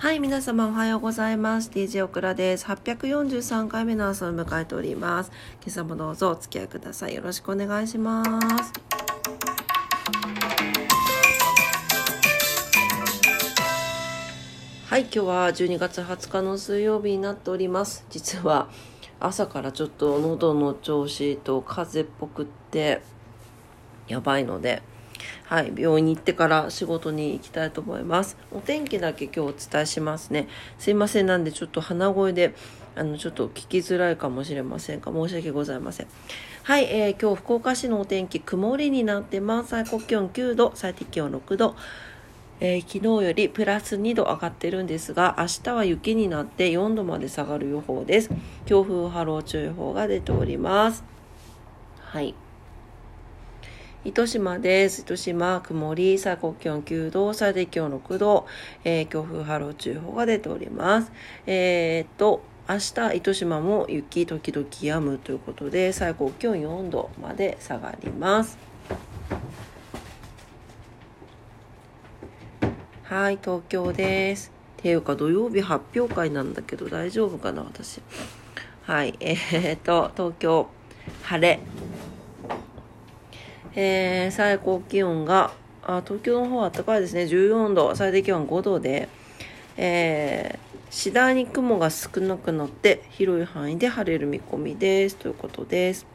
はい、皆様おはようございます。DJ オクラです。843回目の朝を迎えております。今朝もどうぞお付き合いください。よろしくお願いします。はい、今日は12月20日の水曜日になっております。実は朝からちょっと喉の調子と風邪っぽくってやばいので、はい、病院に行ってから仕事に行きたいと思います。お天気だけ今日お伝えしますね。すいません、なんでちょっと鼻声で、あの、ちょっと聞きづらいかもしれませんが、申し訳ございません。はい、えー、今日福岡市のお天気、曇りになってます。最高気温9度、最低気温6度。えー、昨日よりプラス2度上がってるんですが、明日は雪になって4度まで下がる予報です。強風波浪注意報が出ております。はい。糸島です。糸島、曇り、最高気温9度、最低気温6度、えー、強風波浪注意報が出ております。えー、っと、明日、糸島も雪、時々止むということで、最高気温4度まで下がります。はい、東京です。ていうか、土曜日発表会なんだけど、大丈夫かな、私。はい、えー、っと、東京、晴れ。えー、最高気温があ東京の方は暖かいですね。14度。最低気温5度で、えー、次第に雲が少なくなって広い範囲で晴れる見込みです。ということです。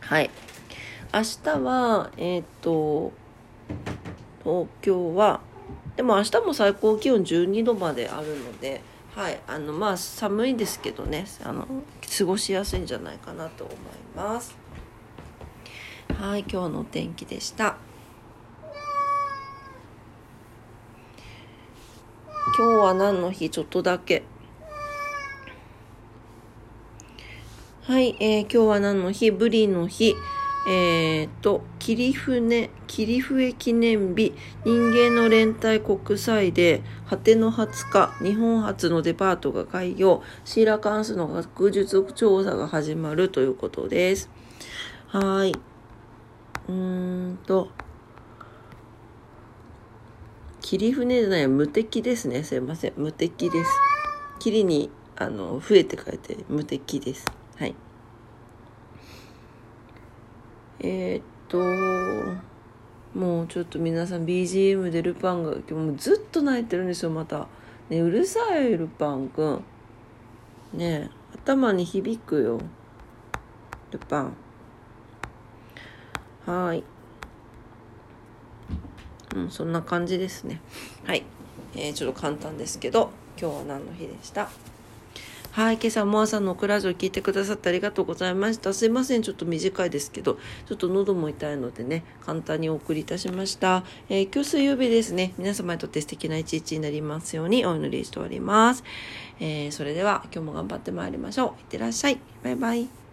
はい。明日はえっ、と東京はでも明日も最高気温12度まであるのではい。あのまあ寒いですけどね。あの過ごしやすいんじゃないかなと思います。はい、今日のお天気でした。今日は何の日？ちょっとだけ。はい、えー、今日は何の日？ブリの日。えー、と、切船、切笛記念日、人間の連帯国際で、果ての20日、日本初のデパートが開業、シーラカンスの学術調査が始まるということです。はい。うーんと、霧船じゃない、無敵ですね。すいません。無敵です。霧に、あの、増えて書いて、無敵です。はい。えー、っと、もうちょっと皆さん BGM でルパンが今日もずっと泣いてるんですよ、また。ね、うるさい、ルパンくん。ね頭に響くよ。ルパン。はい。うん、そんな感じですね。はい。えー、ちょっと簡単ですけど、今日は何の日でした？はい、今朝も朝のクラジオ聞いてくださってありがとうございました。すいません、ちょっと短いですけど、ちょっと喉も痛いのでね、簡単にお送りいたしました。えー、今日水曜日ですね、皆様にとって素敵な一日になりますようにお祈りしております。えー、それでは今日も頑張ってまいりましょう。いってらっしゃい。バイバイ。